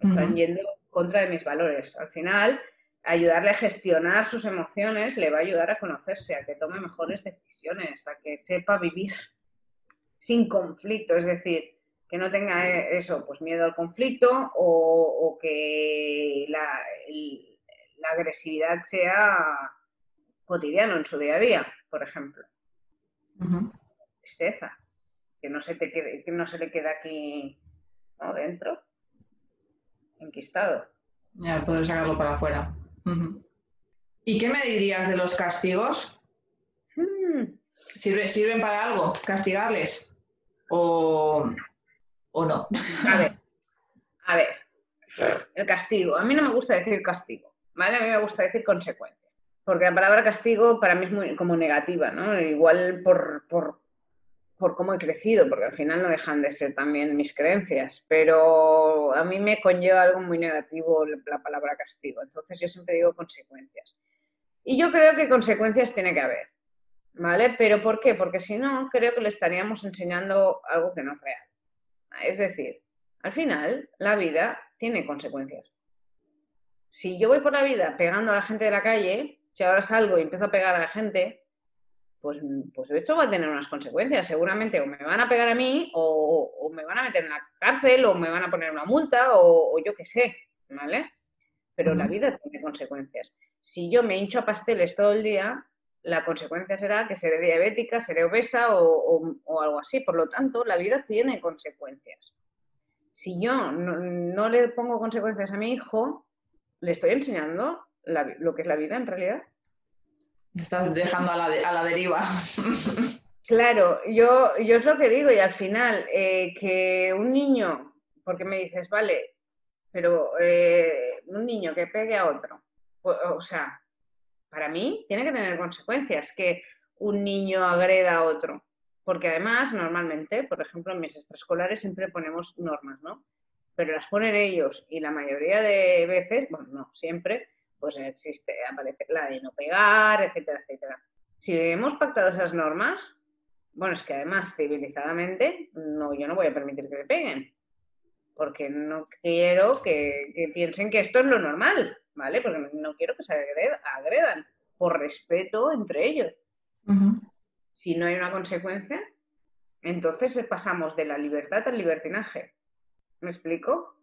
Están yendo contra de mis valores. Al final, ayudarle a gestionar sus emociones le va a ayudar a conocerse, a que tome mejores decisiones, a que sepa vivir sin conflicto. Es decir, que no tenga eh, eso, pues miedo al conflicto o, que la, agresividad sea cotidiano en su día a día, por ejemplo. Tristeza, que no se te quede, que no se le queda aquí dentro, enquistado. Ya, poder sacarlo para afuera. ¿Y qué me dirías de los castigos? Hmm. ¿Sirven para algo? ¿Castigarles? ¿O ¿O no? A ver, a ver, el castigo. A mí no me gusta decir castigo, ¿vale? A mí me gusta decir consecuencia. Porque la palabra castigo para mí es muy como negativa, ¿no? Igual por, por, por cómo he crecido, porque al final no dejan de ser también mis creencias, pero a mí me conlleva algo muy negativo la palabra castigo. Entonces yo siempre digo consecuencias. Y yo creo que consecuencias tiene que haber, ¿vale? Pero ¿por qué? Porque si no, creo que le estaríamos enseñando algo que no es real. Es decir, al final la vida tiene consecuencias. Si yo voy por la vida pegando a la gente de la calle, si ahora salgo y empiezo a pegar a la gente, pues, pues esto va a tener unas consecuencias. Seguramente o me van a pegar a mí, o, me van a meter en la cárcel, o me van a poner una multa, o, yo qué sé, ¿vale? Pero la vida tiene consecuencias. Si yo me hincho a pasteles todo el día, la consecuencia será que seré diabética, seré obesa o, algo así. Por lo tanto, la vida tiene consecuencias. Si yo no, le pongo consecuencias a mi hijo, le estoy enseñando lo que es la vida en realidad. Estás dejando a la, deriva. Claro, yo, yo es lo que digo y al final eh, que un niño, porque me dices, vale, pero eh, un niño que pegue a otro, o sea, para mí tiene que tener consecuencias que un niño agreda a otro. Porque además, normalmente, por ejemplo, en mis extraescolares siempre ponemos normas, ¿no? Pero las ponen ellos y la mayoría de veces, bueno, no, siempre, pues existe, aparece la de no pegar, etcétera, etcétera. Si hemos pactado esas normas, bueno, es que además civilizadamente, no, yo no voy a permitir que le peguen. porque no quiero que, piensen que esto es lo normal, ¿vale? Porque no quiero que se agredan, por respeto entre ellos. Si no hay una consecuencia, entonces pasamos de la libertad al libertinaje. ¿Me explico?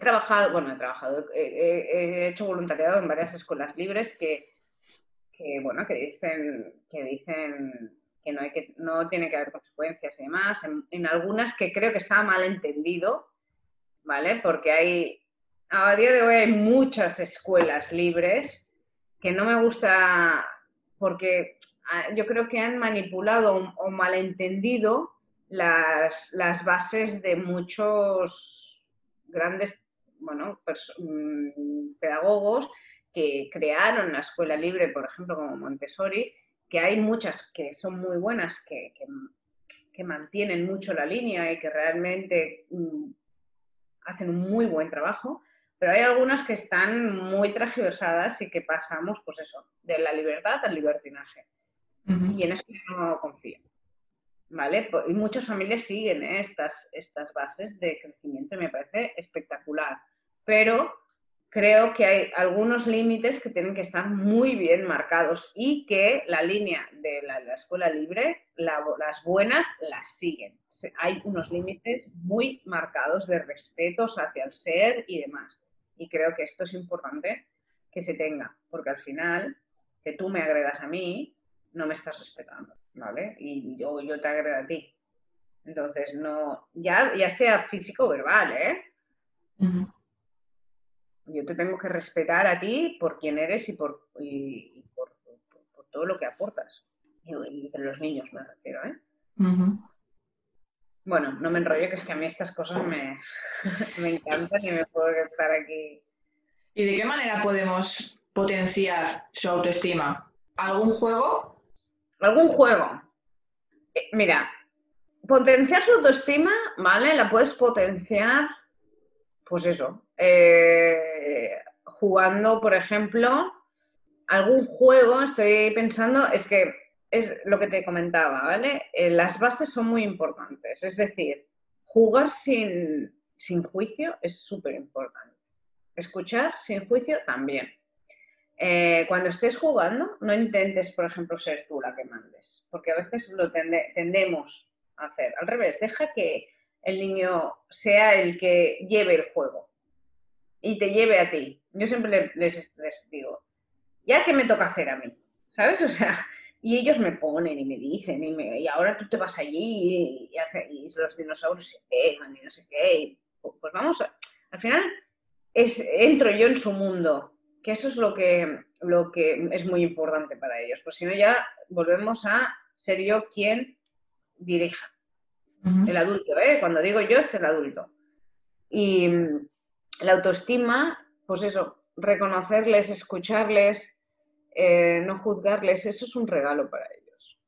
He trabajado, bueno, he trabajado, he, hecho voluntariado en varias escuelas libres que, bueno, que dicen, que dicen que no, hay que no tiene que haber consecuencias y demás. En, algunas que creo que está mal entendido, ¿vale? Porque hay, a día de hoy hay muchas escuelas libres que no me gusta porque ah, yo creo que han manipulado o malentendido las, las bases de muchos grandes bueno, mm, pedagogos que crearon la escuela libre, por ejemplo, como Montessori, que hay muchas que son muy buenas, que, que, mantienen mucho la línea y que realmente mm, hacen un muy buen trabajo, pero hay algunas que están muy transversadas y que pasamos, pues eso, de la libertad al libertinaje. Y en eso no confío. ¿Vale? Y muchas familias siguen ¿eh? estas, estas bases de crecimiento me parece espectacular. Pero creo que hay algunos límites que tienen que estar muy bien marcados y que la línea de la, escuela libre, las buenas, las siguen. Hay unos límites muy marcados de respetos hacia el ser y demás. Y creo que esto es importante que se tenga, porque al final, que tú me agredas a mí, no me estás respetando. ¿vale? Y yo, yo te agredo a ti. Entonces, no, ya, ya sea físico o verbal, ¿eh? Yo te tengo que respetar a ti por quién eres y por, y, por, todo lo que aportas. Y, entre los niños me refiero, ¿eh? Bueno, no me enrollo, que es que a mí estas cosas me, me encantan y me puedo estar aquí. ¿Y de qué manera podemos potenciar su autoestima? ¿Algún juego algún juego. Eh, mira, potenciar su autoestima, ¿vale? La puedes potenciar, pues eso, eh, jugando, por ejemplo, algún juego, estoy pensando, es que es lo que te comentaba, ¿vale? Eh, las bases son muy importantes, es decir, jugar sin, sin juicio es súper importante. Escuchar sin juicio también. Eh, cuando estés jugando, no intentes, por ejemplo, ser tú la que mandes, porque a veces lo tendemos a hacer. Al revés, deja que el niño sea el que lleve el juego y te lleve a ti. Yo siempre les, digo, ya que me toca hacer a mí, ¿sabes? O sea, y ellos me ponen y me dicen, y, ahora tú te vas allí y, y, los dinosaurios se pegan y no sé qué. pues vamos, a, al final es, entro yo en su mundo que eso es lo que, lo que es muy importante para ellos. Pues si no, ya volvemos a ser yo quien dirija. El adulto, ¿eh? Cuando digo yo, es el adulto. Y mm, la autoestima, pues eso, reconocerles, escucharles, eh, no juzgarles, eso es un regalo para ellos.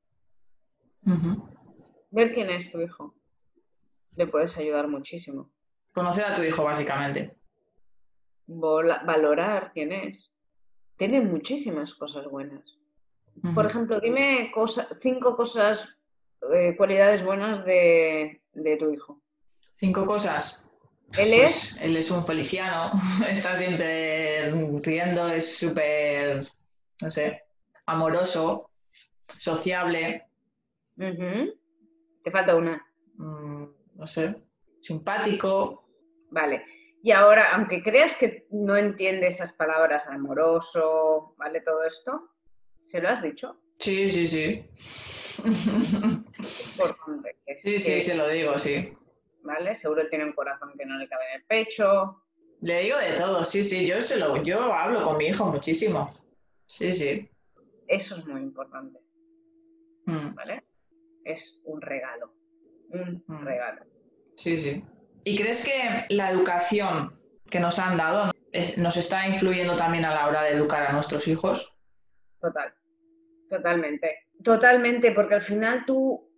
Ver quién es tu hijo. Le puedes ayudar muchísimo. Conocer a tu hijo, básicamente valorar quién es. Tiene muchísimas cosas buenas. Por ejemplo, dime cinco cosas, eh, cualidades buenas de, tu hijo. Cinco cosas. Él pues es. él es un feliciano, está siempre riendo, es súper, no sé, amoroso, sociable. Te falta una. Mm, no sé, simpático. Vale. Y ahora, aunque creas que no entiende esas palabras amoroso, ¿vale? Todo esto, ¿se lo has dicho? Sí, sí, sí. sí, sí, se lo digo, sí. ¿Vale? Seguro tiene un corazón que no le cabe en el pecho. Le digo de todo, sí, sí, yo se lo, yo hablo con mi hijo muchísimo. Sí, sí. Eso es muy importante. Mm. ¿Vale? Es un regalo. Un mm. regalo. Sí, sí. ¿Y crees que la educación que nos han dado nos está influyendo también a la hora de educar a nuestros hijos? Total, totalmente. Totalmente, porque al final tú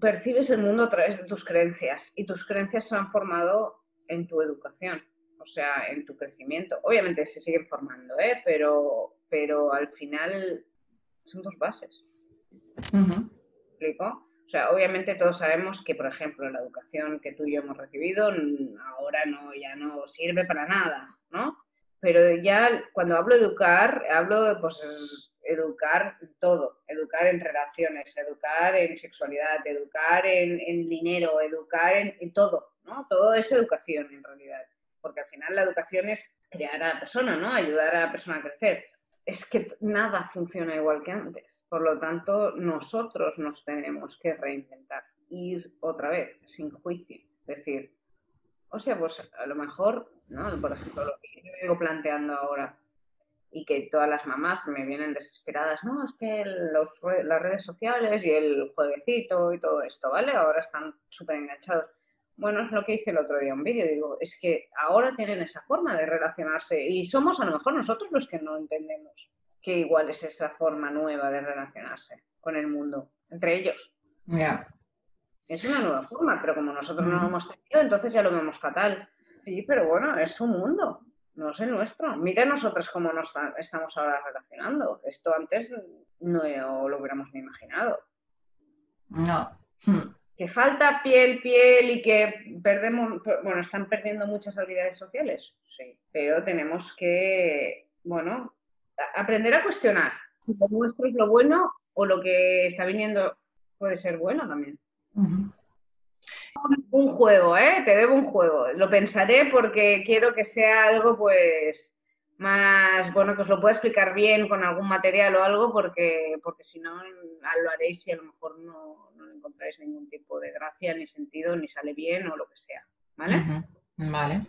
percibes el mundo a través de tus creencias y tus creencias se han formado en tu educación, o sea, en tu crecimiento. Obviamente se siguen formando, ¿eh? pero, pero al final son tus bases. ¿Explico? Sea, obviamente todos sabemos que, por ejemplo, la educación que tú y yo hemos recibido ahora no, ya no sirve para nada, ¿no? Pero ya cuando hablo de educar, hablo de pues, educar todo, educar en relaciones, educar en sexualidad, educar en, dinero, educar en, todo, ¿no? Todo es educación en realidad, porque al final la educación es crear a la persona, ¿no? Ayudar a la persona a crecer. Es que nada funciona igual que antes, por lo tanto nosotros nos tenemos que reinventar, ir otra vez, sin juicio, decir, o sea, pues a lo mejor, ¿no? Por ejemplo, lo que yo vengo planteando ahora, y que todas las mamás me vienen desesperadas, no, es que los, las redes sociales y el jueguecito y todo esto, ¿vale? Ahora están súper enganchados. Bueno, es lo que hice el otro día un vídeo, digo, es que ahora tienen esa forma de relacionarse y somos a lo mejor nosotros los que no entendemos que igual es esa forma nueva de relacionarse con el mundo, entre ellos. Ya. Es una nueva forma, pero como nosotros no lo hemos tenido, entonces ya lo vemos fatal. Sí, pero bueno, es su mundo no es el nuestro. Mira nosotros cómo nos estamos ahora relacionando. Esto antes no lo hubiéramos ni imaginado. No. Que falta piel, piel y que perdemos, bueno, están perdiendo muchas habilidades sociales, sí, pero tenemos que, bueno, aprender a cuestionar. Lo nuestro es lo bueno o lo que está viniendo puede ser bueno también un juego, ¿eh? Te debo un juego. Lo pensaré porque quiero que sea algo, pues, más, bueno, que os lo pueda explicar bien con algún material o algo, porque, porque si no, lo haréis y a lo mejor no, no encontráis ningún tipo de gracia, ni sentido, ni sale bien o lo que sea, ¿vale? Vale.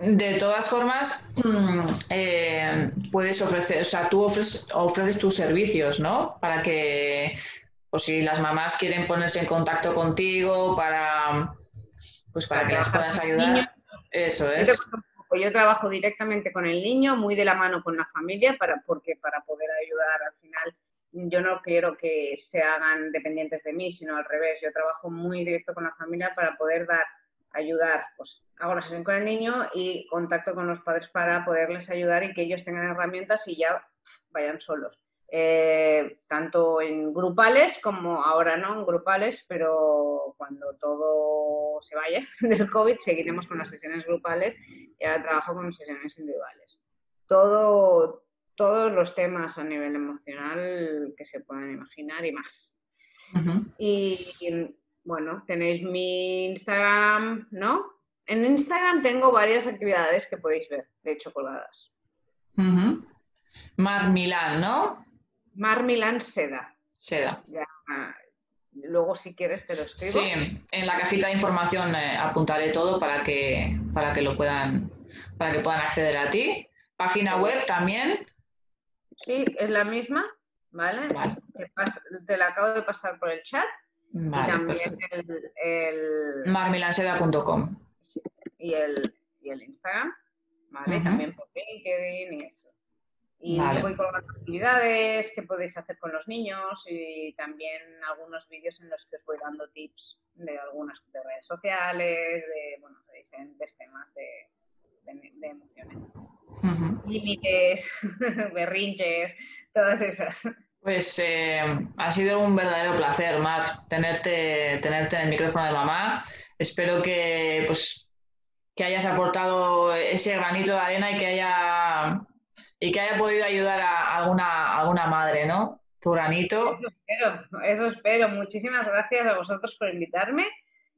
De todas formas, mm, eh, puedes ofrecer, o sea, tú ofreces, ofreces tus servicios, ¿no? Para que o si las mamás quieren ponerse en contacto contigo para, pues para que las puedas ayudar. Eso es. Yo trabajo directamente con el niño, muy de la mano con la familia, para, porque para poder ayudar al final yo no quiero que se hagan dependientes de mí, sino al revés. Yo trabajo muy directo con la familia para poder dar, ayudar. Pues hago la sesión con el niño y contacto con los padres para poderles ayudar y que ellos tengan herramientas y ya vayan solos. Eh, tanto en grupales como ahora no en grupales, pero cuando todo se vaya del COVID seguiremos con las sesiones grupales y ahora trabajo con sesiones individuales. Todo, todos los temas a nivel emocional que se puedan imaginar y más. y, bueno, tenéis mi Instagram, ¿no? En Instagram tengo varias actividades que podéis ver, de hecho, colgadas. Mar Milán, ¿no? Mar Milán Seda. Seda. luego, si quieres, te lo escribo. Sí, en la cajita de información eh, apuntaré todo para que, para que lo puedan, para que puedan acceder a ti. Página web también. Sí, es la misma, ¿vale? Te, la acabo de pasar por el chat. Vale, y también el, marmilanseda.com. y, el, y el Instagram, ¿vale? También por LinkedIn y eso. Y voy colgando actividades que podéis hacer con los niños y también algunos vídeos en los que os voy dando tips de algunas redes sociales, de, bueno, de diferentes temas de, emociones. Límites, berrinches, todas esas. Pues eh, ha sido un verdadero placer, Mar, tenerte, tenerte en el micrófono de mamá. Espero que, pues, que hayas aportado ese granito de arena y que haya y que haya podido ayudar a alguna, alguna madre, ¿no? Tu granito. Eso espero, eso espero. Muchísimas gracias a vosotros por invitarme.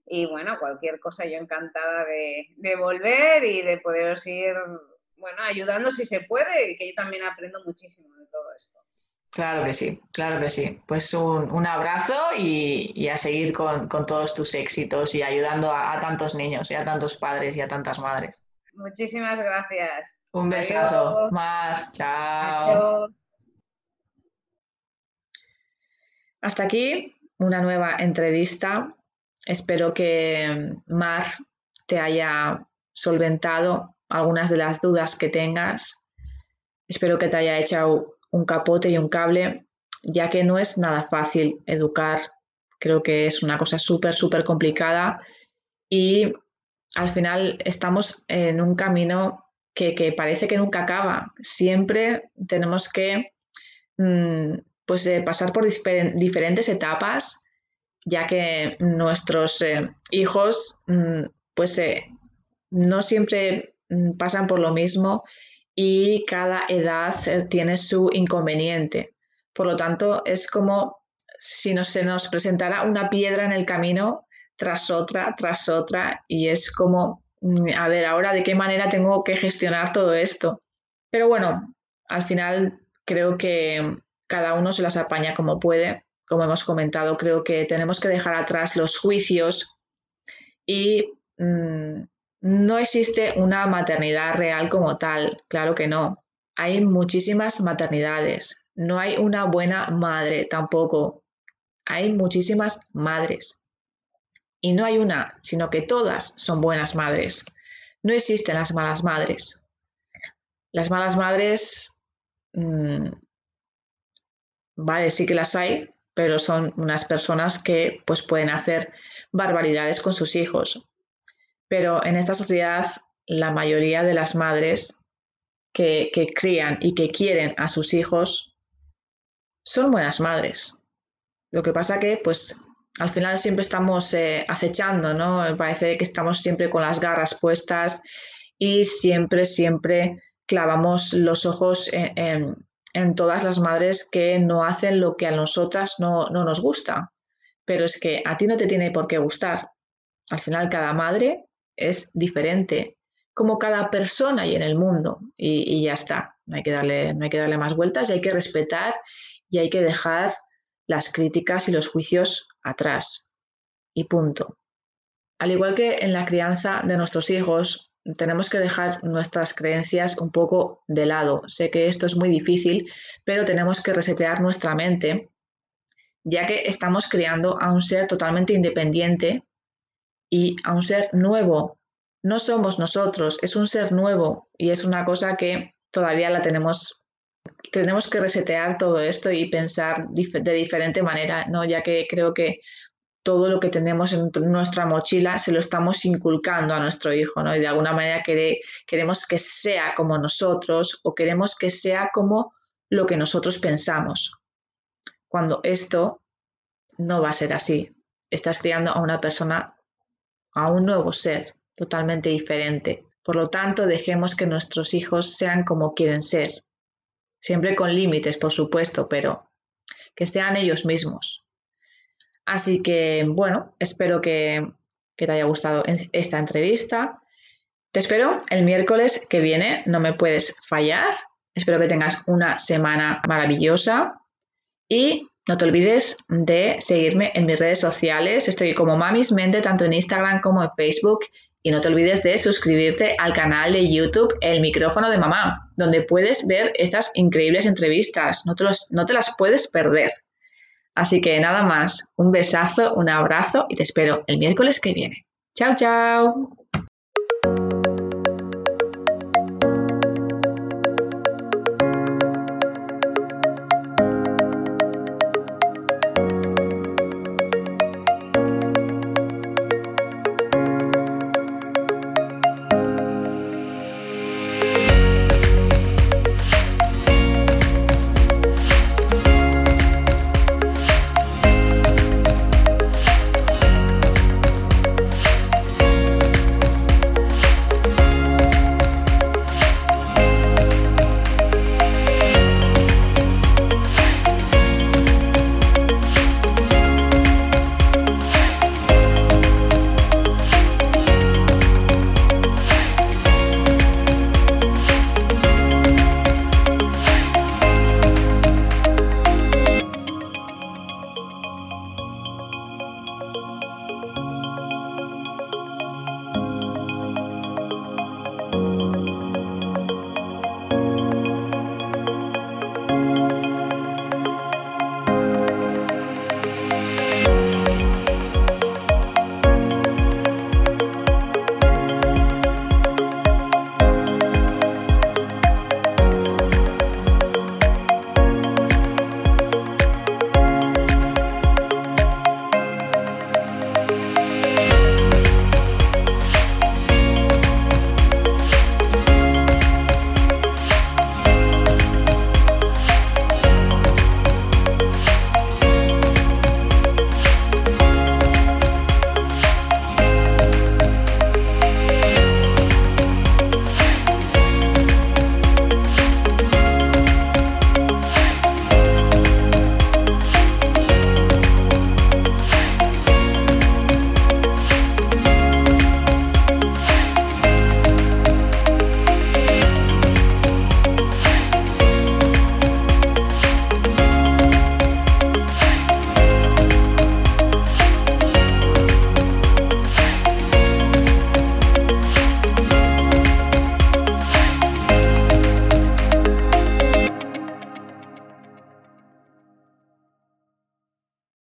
Y bueno, cualquier cosa yo encantada de, de volver y de poderos ir, bueno, ayudando si se puede, y que yo también aprendo muchísimo de todo esto. Claro que sí, claro que sí. Pues un, un abrazo y, y, a seguir con, con, todos tus éxitos y ayudando a, a tantos niños y a tantos padres y a tantas madres. Muchísimas gracias. Un besazo. Mar, chao. Hasta aquí una nueva entrevista. Espero que Mar te haya solventado algunas de las dudas que tengas. Espero que te haya echado un capote y un cable, ya que no es nada fácil educar. Creo que es una cosa súper, súper complicada y al final estamos en un camino que, parece que nunca acaba. Siempre tenemos que mm, pues, eh, pasar por diferentes etapas ya que nuestros eh, hijos mm, pues eh, no siempre mm, pasan por lo mismo y cada edad tiene su inconveniente. Por lo tanto, es como si no, se nos presentara una piedra en el camino tras otra, tras otra, y es como, a ver, ahora de qué manera tengo que gestionar todo esto. Pero bueno, al final creo que cada uno se las apaña como puede. Como hemos comentado, creo que tenemos que dejar atrás los juicios y mm, no existe una maternidad real como tal, claro que no. Hay muchísimas maternidades. No hay una buena madre tampoco. Hay muchísimas madres. Y no hay una, sino que todas son buenas madres. No existen las malas madres. Las malas madres, mm, vale, sí que las hay, pero son unas personas que pues pueden hacer barbaridades con sus hijos. Pero en esta sociedad, la mayoría de las madres que, crían y que quieren a sus hijos son buenas madres. Lo que pasa que, pues, al final siempre estamos eh, acechando, ¿no? Parece que estamos siempre con las garras puestas y siempre, siempre clavamos los ojos en, todas las madres que no hacen lo que a nosotras no, no, nos gusta. Pero es que a ti no te tiene por qué gustar. Al final, cada madre es diferente, como cada persona y en el mundo, y, ya está. No hay, que darle, no hay que darle más vueltas y hay que respetar y hay que dejar las críticas y los juicios atrás. Y punto. Al igual que en la crianza de nuestros hijos, tenemos que dejar nuestras creencias un poco de lado. Sé que esto es muy difícil, pero tenemos que resetear nuestra mente, ya que estamos creando a un ser totalmente independiente y a un ser nuevo. No somos nosotros, es un ser nuevo y es una cosa que todavía la tenemos, tenemos que resetear todo esto y pensar de diferente manera, ¿no? ya que creo que todo lo que tenemos en nuestra mochila se lo estamos inculcando a nuestro hijo, ¿no? Y de alguna manera queremos que sea como nosotros o queremos que sea como lo que nosotros pensamos. Cuando esto no va a ser así. Estás criando a una persona a un nuevo ser totalmente diferente. Por lo tanto, dejemos que nuestros hijos sean como quieren ser. Siempre con límites, por supuesto, pero que sean ellos mismos. Así que, bueno, espero que, te haya gustado esta entrevista. Te espero el miércoles que viene, no me puedes fallar. Espero que tengas una semana maravillosa y no te olvides de seguirme en mis redes sociales. Estoy como Mamis Mente, tanto en Instagram como en Facebook. Y no te olvides de suscribirte al canal de YouTube El Micrófono de Mamá, donde puedes ver estas increíbles entrevistas. No te, no te las puedes perder. Así que nada más, un besazo, un abrazo y te espero el miércoles que viene. Chao, chao.